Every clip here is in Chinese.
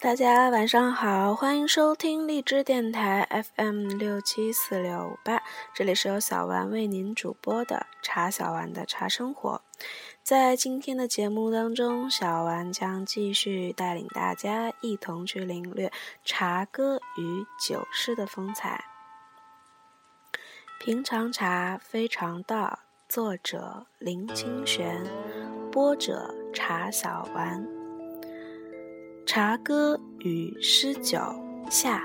大家晚上好，欢迎收听荔枝电台 FM 六七四六五八，这里是由小丸为您主播的茶小丸的茶生活。在今天的节目当中，小丸将继续带领大家一同去领略茶歌与酒诗的风采。平常茶非常道，作者林清玄，播者茶小丸。茶歌与诗酒下。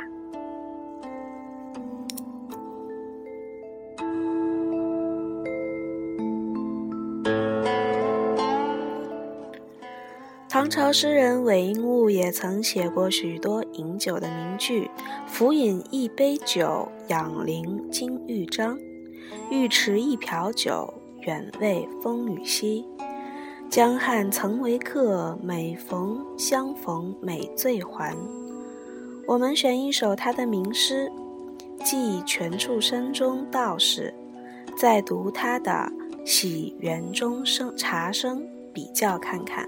唐朝诗人韦应物也曾写过许多饮酒的名句：“浮饮一杯酒，养灵金玉章；欲持一瓢酒，远慰风雨夕。”江汉曾为客，每逢相逢美醉还。我们选一首他的名诗，寄全处山中道士，再读他的《喜园中生茶声》，比较看看。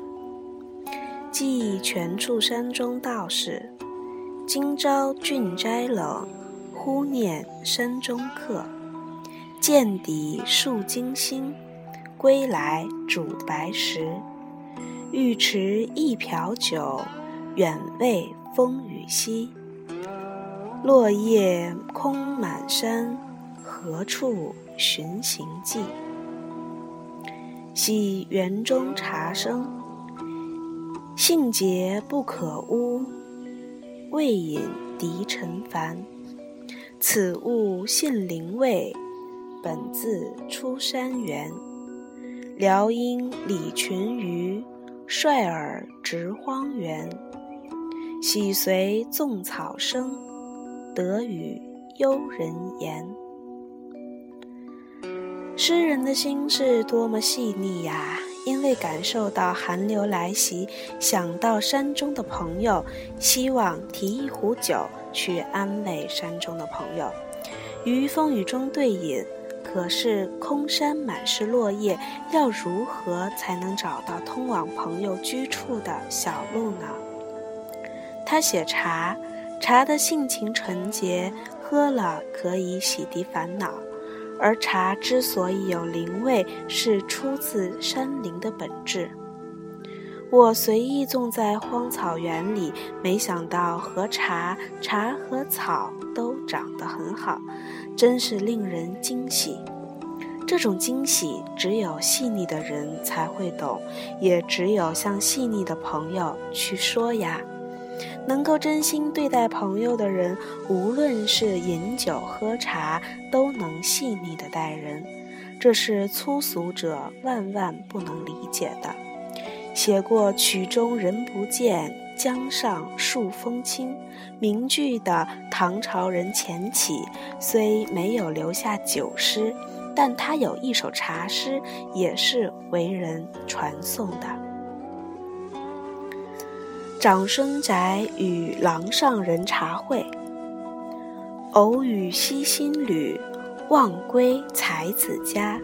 寄全处山中道士，今朝郡斋冷，忽念山中客。见底数惊星。归来煮白石，欲持一瓢酒，远慰风雨夕。落叶空满山，何处寻行迹？喜园中茶声，性洁不可污，未饮涤尘烦。此物现灵味，本自出山园。辽阴李群鱼，率尔直荒原。喜随纵草生，得与幽人言。诗人的心是多么细腻呀！因为感受到寒流来袭，想到山中的朋友，希望提一壶酒去安慰山中的朋友，于风雨中对饮。可是空山满是落叶，要如何才能找到通往朋友居处的小路呢？他写茶，茶的性情纯洁，喝了可以洗涤烦恼。而茶之所以有灵味，是出自山林的本质。我随意种在荒草原里，没想到和茶、茶和草都长得很好。真是令人惊喜，这种惊喜只有细腻的人才会懂，也只有向细腻的朋友去说呀。能够真心对待朋友的人，无论是饮酒喝茶，都能细腻的待人，这是粗俗者万万不能理解的。写过“曲中人不见，江上树风轻”。名句的唐朝人钱起虽没有留下酒诗，但他有一首茶诗，也是为人传颂的。长孙宅与郎上人茶会，偶与西新侣，望归才子家。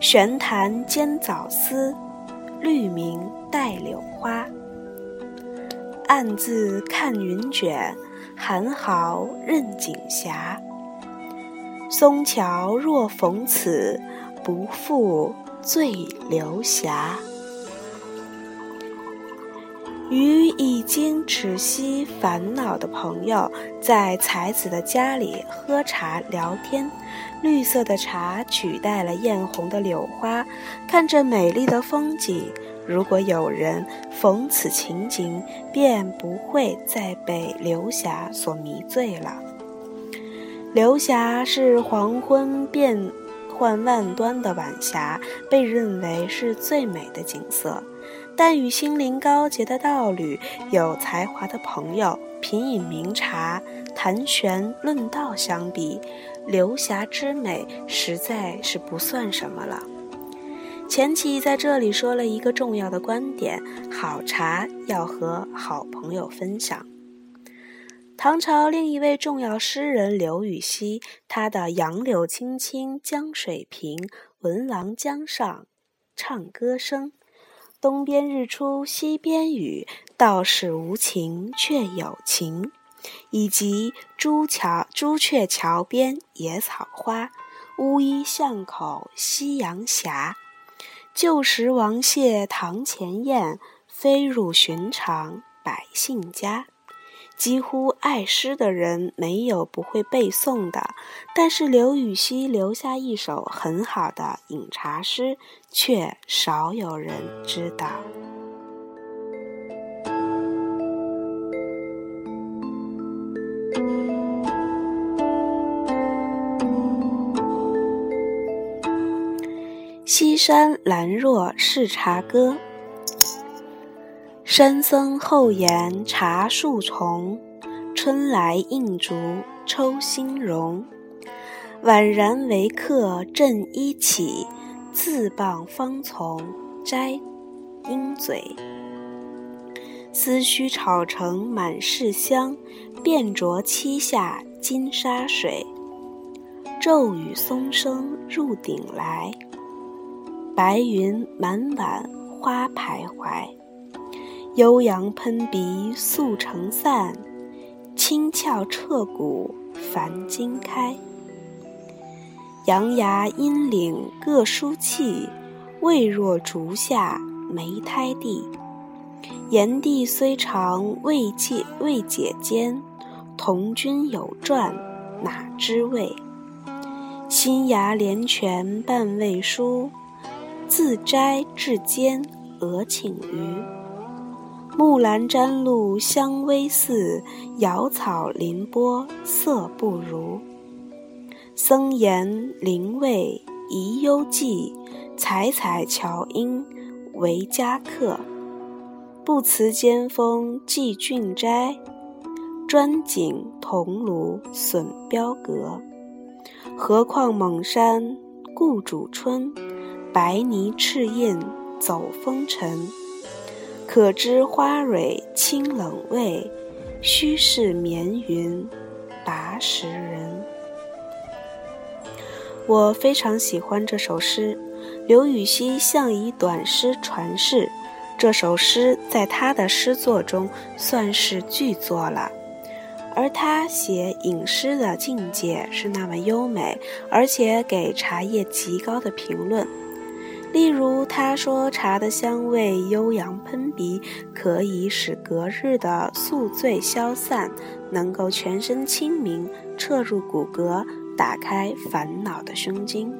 玄坛兼早思，绿茗带柳花。暗自看云卷，寒豪任景霞。松桥若逢此，不负醉流霞。与已经止息烦恼的朋友，在才子的家里喝茶聊天。绿色的茶取代了艳红的柳花，看着美丽的风景。如果有人逢此情景，便不会再被流霞所迷醉了。流霞是黄昏变幻万端的晚霞，被认为是最美的景色。但与心灵高洁的道侣、有才华的朋友品饮茗茶、谈玄论道相比，流霞之美实在是不算什么了。钱起在这里说了一个重要的观点：好茶要和好朋友分享。唐朝另一位重要诗人刘禹锡，他的“杨柳青青江水平，闻郎江上唱歌声”，东边日出西边雨，道是无晴却有晴，以及朱桥朱雀桥边野草花，乌衣巷口夕阳斜。旧时王谢堂前燕，飞入寻常百姓家。几乎爱诗的人没有不会背诵的，但是刘禹锡留下一首很好的饮茶诗，却少有人知道。西山兰若是茶歌。山僧后檐茶树丛，春来映竹抽新容。宛然为客正衣起，自傍芳丛摘鹰嘴。思绪炒成满室香，便着七下金沙水。骤雨松声入顶来，白云满碗花徘徊。悠扬喷鼻素成散，轻翘彻骨繁金开。杨牙阴岭各书气，未若竹下梅胎地。炎帝虽长未解未解间，同君有传哪知味？新芽连泉半未疏，自摘至间俄请余。木兰沾露香微似，瑶草临波色不如。僧言灵位宜幽寂，采采乔音为佳客。不辞尖峰寄俊斋，专景桐庐损标阁。何况蒙山故主春，白泥赤印走风尘。可知花蕊清冷味，须是绵云拔时人。我非常喜欢这首诗，刘禹锡像以短诗传世，这首诗在他的诗作中算是巨作了。而他写饮诗的境界是那么优美，而且给茶叶极高的评论。例如，他说茶的香味悠扬喷鼻，可以使隔日的宿醉消散，能够全身清明，彻入骨骼，打开烦恼的胸襟。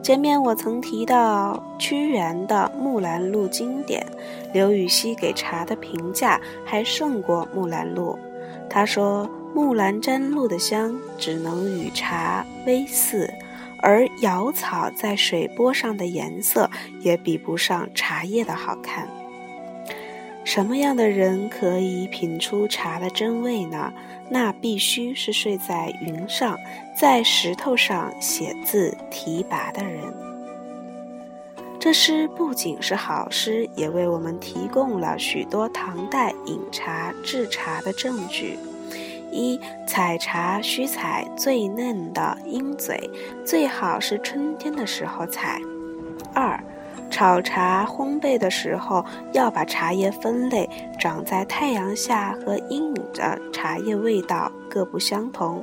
前面我曾提到屈原的《木兰录》经典，刘禹锡给茶的评价还胜过《木兰录》。他说：“木兰沾露的香，只能与茶微似。”而瑶草在水波上的颜色也比不上茶叶的好看。什么样的人可以品出茶的真味呢？那必须是睡在云上，在石头上写字提拔的人。这诗不仅是好诗，也为我们提供了许多唐代饮茶制茶的证据。一采茶需采最嫩的鹰嘴，最好是春天的时候采。二，炒茶烘焙的时候要把茶叶分类，长在太阳下和阴影的茶叶味道各不相同。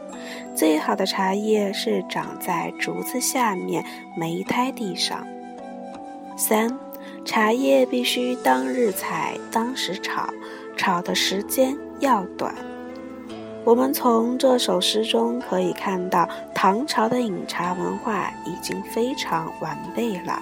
最好的茶叶是长在竹子下面莓苔地上。三，茶叶必须当日采，当时炒，炒的时间要短。我们从这首诗中可以看到，唐朝的饮茶文化已经非常完备了。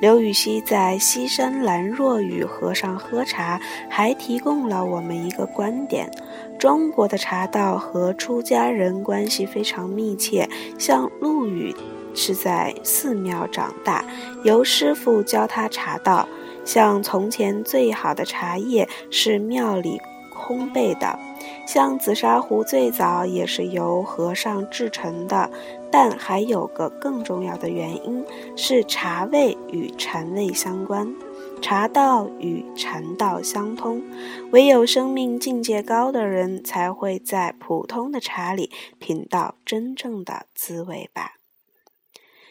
刘禹锡在《西山兰若与和尚喝茶》还提供了我们一个观点：中国的茶道和出家人关系非常密切。像陆羽是在寺庙长大，由师傅教他茶道。像从前最好的茶叶是庙里烘焙的。像紫砂壶最早也是由和尚制成的，但还有个更重要的原因是茶味与禅味相关，茶道与禅道相通，唯有生命境界高的人才会在普通的茶里品到真正的滋味吧。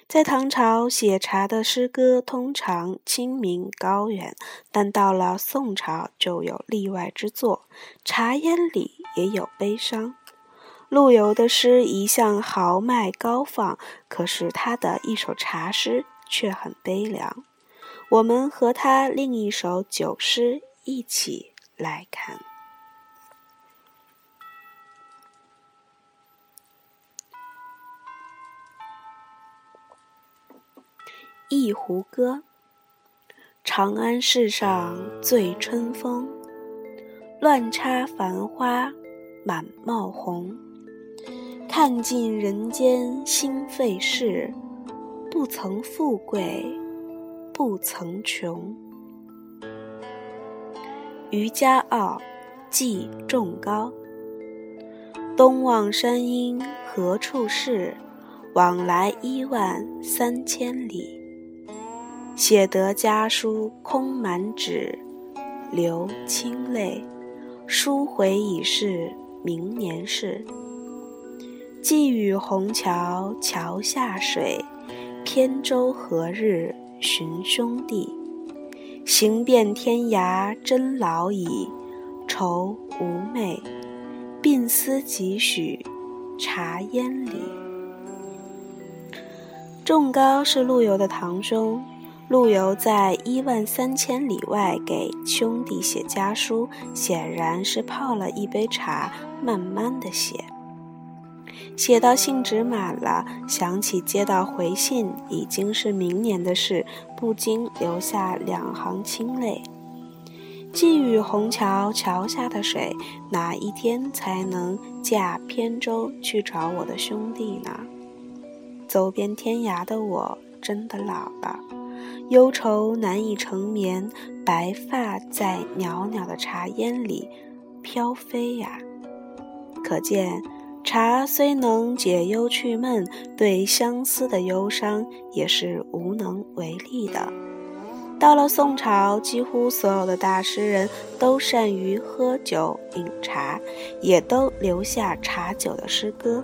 在唐朝写茶的诗歌通常清明高远，但到了宋朝就有例外之作，茶烟里也有悲伤。陆游的诗一向豪迈高放，可是他的一首茶诗却很悲凉。我们和他另一首酒诗一起来看《一壶歌》：长安市上醉春风，乱插繁花满帽红。看尽人间心费事，不曾富贵，不曾穷。渔家傲，寄仲高。东望山阴何处是？往来一万三千里。写得家书空满纸，流清泪。书回已是明年事。寄与虹桥桥下水，扁舟何日寻兄弟？行遍天涯真老矣，愁无寐，鬓丝几许茶烟里。仲高是陆游的堂兄，陆游在一万三千里外给兄弟写家书，显然是泡了一杯茶，慢慢的写。写到信纸满了，想起接到回信已经是明年的事，不禁流下两行清泪。寄与虹桥桥下的水，哪一天才能驾扁舟去找我的兄弟呢？走遍天涯的我真的老了，忧愁难以成眠，白发在袅袅的茶烟里飘飞呀，可见。茶虽能解忧去闷，对相思的忧伤也是无能为力的。到了宋朝，几乎所有的大诗人都善于喝酒饮茶，也都留下茶酒的诗歌。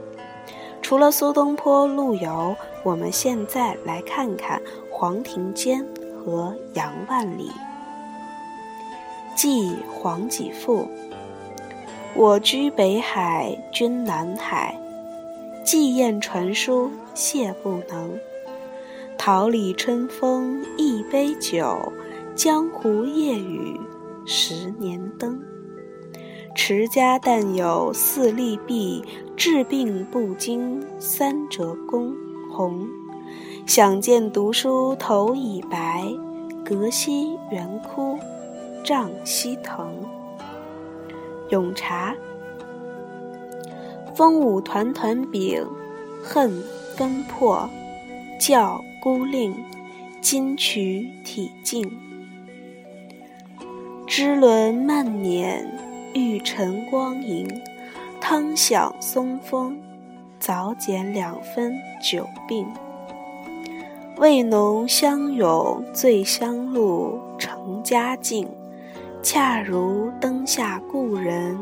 除了苏东坡、陆游，我们现在来看看黄庭坚和杨万里。《寄黄几赋》我居北海，君南海。寄雁传书，谢不能。桃李春风一杯酒，江湖夜雨十年灯。持家但有四粒璧，治病不惊三折弓。红，想见读书头已白，隔溪猿哭，杖西藤。咏茶，风舞团团饼，恨分破，教孤令，金曲体静。支轮慢捻，玉晨光影，汤响松风，早减两分酒病。味浓香涌醉香露，成佳境。恰如灯下故人，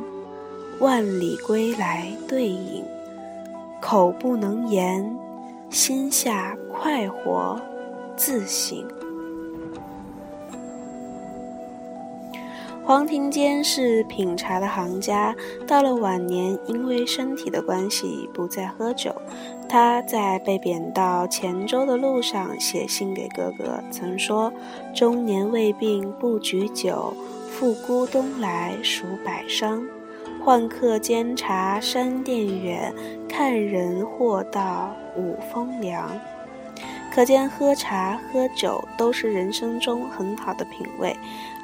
万里归来对影。口不能言，心下快活自省。黄庭坚是品茶的行家，到了晚年，因为身体的关系不再喝酒。他在被贬到黔州的路上写信给哥哥，曾说：“中年未病不举酒。”复孤东来数百觞，换客煎茶山殿远，看人或道五风凉。可见喝茶喝酒都是人生中很好的品味。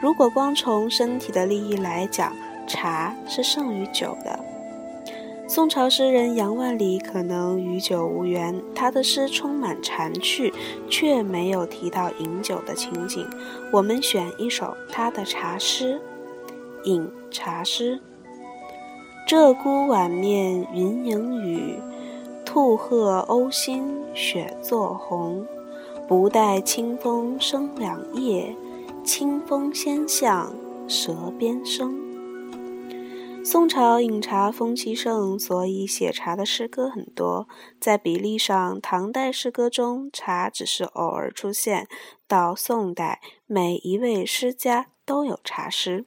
如果光从身体的利益来讲，茶是胜于酒的。宋朝诗人杨万里可能与酒无缘，他的诗充满禅趣，却没有提到饮酒的情景。我们选一首他的茶诗，《饮茶诗》：鹧鸪晚面云影雨，兔鹤鸥心雪作红。不待清风生两叶，清风先向舌边生。宋朝饮茶风气盛，所以写茶的诗歌很多。在比例上，唐代诗歌中茶只是偶尔出现；到宋代，每一位诗家都有茶诗，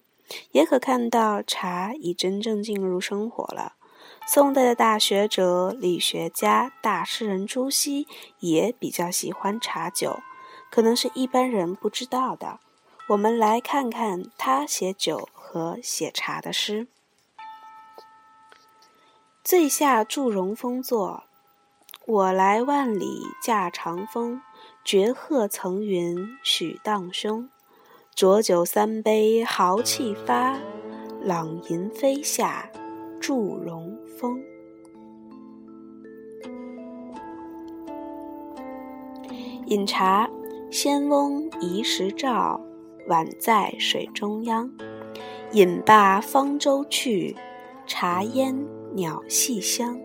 也可看到茶已真正进入生活了。宋代的大学者、理学家、大诗人朱熹也比较喜欢茶酒，可能是一般人不知道的。我们来看看他写酒和写茶的诗。醉下祝融峰作，我来万里驾长风。绝壑层云许荡胸，浊酒三杯豪气发。朗吟飞下祝融峰。饮茶，仙翁移石照，宛在水中央。饮罢方舟去，茶烟。鸟戏香。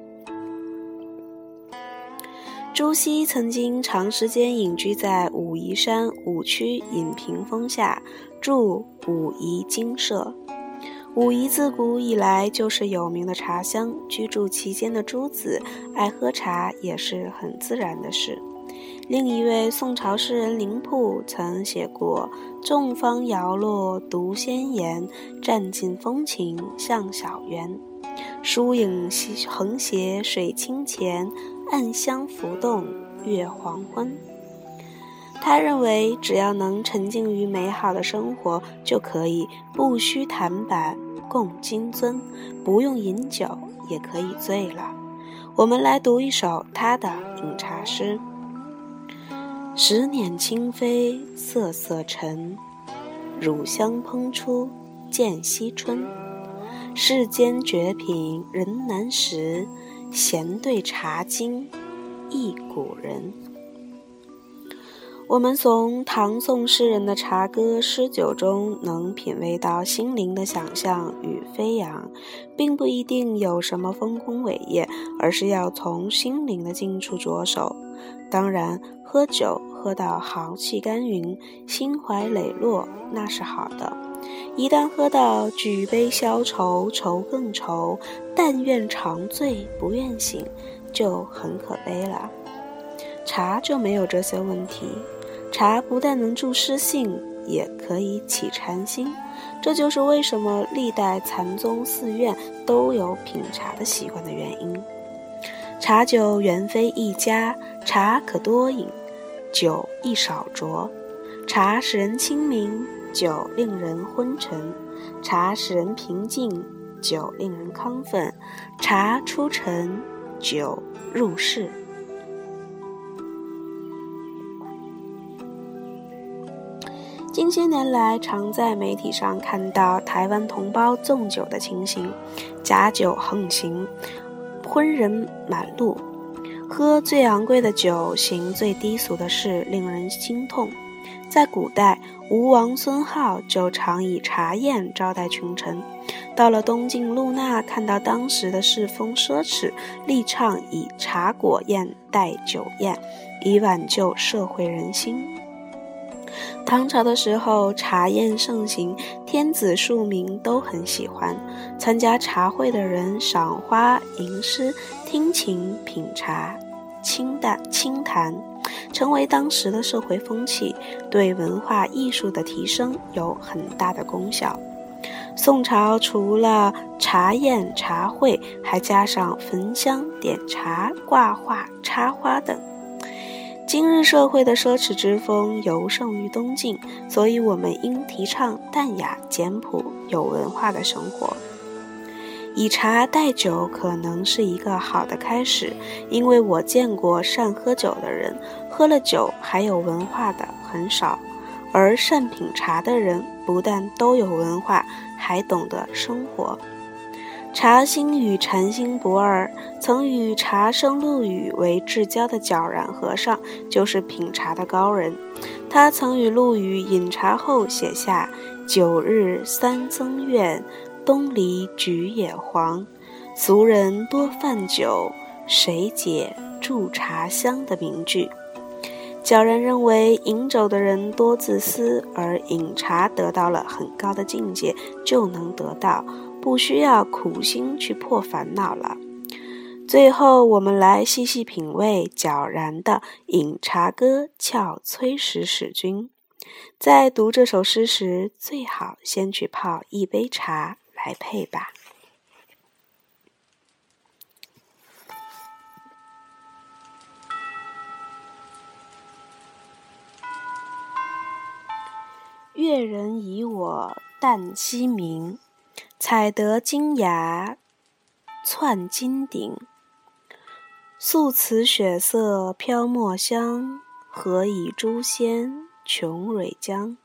朱熹曾经长时间隐居在武夷山五曲隐屏峰下，住武夷精舍。武夷自古以来就是有名的茶乡，居住其间的诸子爱喝茶也是很自然的事。另一位宋朝诗人林瀑曾写过：“众芳摇落独先言，占尽风情向小园。”疏影横斜水清浅，暗香浮动月黄昏。他认为，只要能沉浸于美好的生活，就可以不需檀板共金樽，不用饮酒也可以醉了。我们来读一首他的饮茶诗：十年清飞瑟瑟沉，乳香烹出见西春。世间绝品人难识，闲对茶经忆古人。我们从唐宋诗人的茶歌诗酒中，能品味到心灵的想象与飞扬，并不一定有什么丰功伟业，而是要从心灵的近处着手。当然，喝酒喝到豪气干云、心怀磊落，那是好的。一旦喝到举杯消愁，愁更愁，但愿长醉不愿醒，就很可悲了。茶就没有这些问题，茶不但能助诗兴，也可以起禅心。这就是为什么历代禅宗寺院都有品茶的习惯的原因。茶酒原非一家，茶可多饮，酒亦少酌。茶使人清明。酒令人昏沉，茶使人平静；酒令人亢奋，茶出尘，酒入世。近些年来，常在媒体上看到台湾同胞纵酒的情形，假酒横行，昏人满路，喝最昂贵的酒，行最低俗的事，令人心痛。在古代，吴王孙皓就常以茶宴招待群臣。到了东晋陆纳，看到当时的世风奢侈，力倡以茶果宴代酒宴，以挽救社会人心。唐朝的时候，茶宴盛行，天子庶民都很喜欢。参加茶会的人赏花、吟诗、听琴、品茶、清淡清谈。成为当时的社会风气，对文化艺术的提升有很大的功效。宋朝除了茶宴、茶会，还加上焚香、点茶、挂画、插花等。今日社会的奢侈之风尤胜于东晋，所以我们应提倡淡雅、简朴、有文化的生活。以茶代酒可能是一个好的开始，因为我见过善喝酒的人，喝了酒还有文化的很少；而善品茶的人，不但都有文化，还懂得生活。茶心与禅心不二，曾与茶圣陆羽为至交的皎然和尚，就是品茶的高人。他曾与陆羽饮茶后写下“九日三僧院”。东篱菊也黄，俗人多饭酒，谁解驻茶香的名句。皎然认为，饮酒的人多自私，而饮茶得到了很高的境界，就能得到不需要苦心去破烦恼了。最后，我们来细细品味皎然的《饮茶歌·俏崔石使君》。在读这首诗时，最好先去泡一杯茶来配吧。月人以我旦夕鸣，采得金芽窜金顶。素瓷雪色飘墨香，何以诛仙穷蕊浆？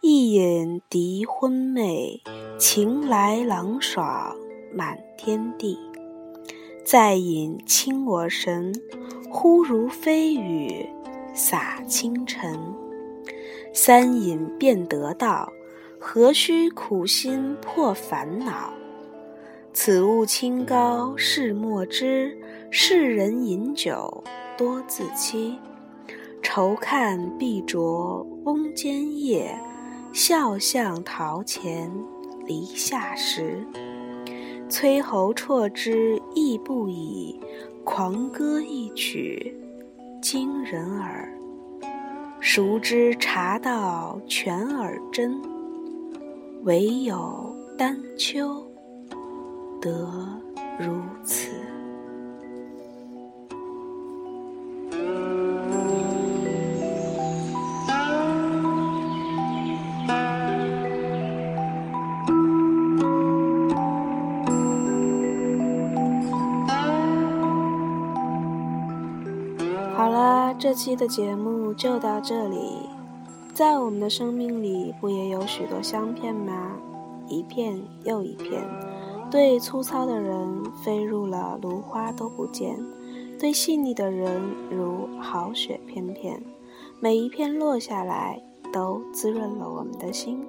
一饮涤昏寐，情来朗爽满天地。再饮清我神，忽如飞雨洒清尘。三饮便得道，何须苦心破烦恼？此物清高是莫知，世人饮酒多自欺。愁看碧卓翁间夜，笑向陶前篱下时。崔侯啜之亦不已，狂歌一曲惊人耳。熟知茶道全耳真，唯有丹丘得如此。期的节目就到这里。在我们的生命里，不也有许多香片吗？一片又一片。对粗糙的人，飞入了芦花都不见；对细腻的人，如好雪片片。每一片落下来，都滋润了我们的心。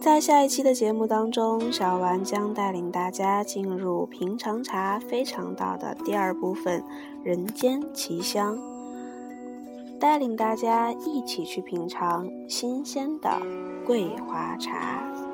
在下一期的节目当中，小丸将带领大家进入《平常茶非常道》的第二部分——人间奇香，带领大家一起去品尝新鲜的桂花茶。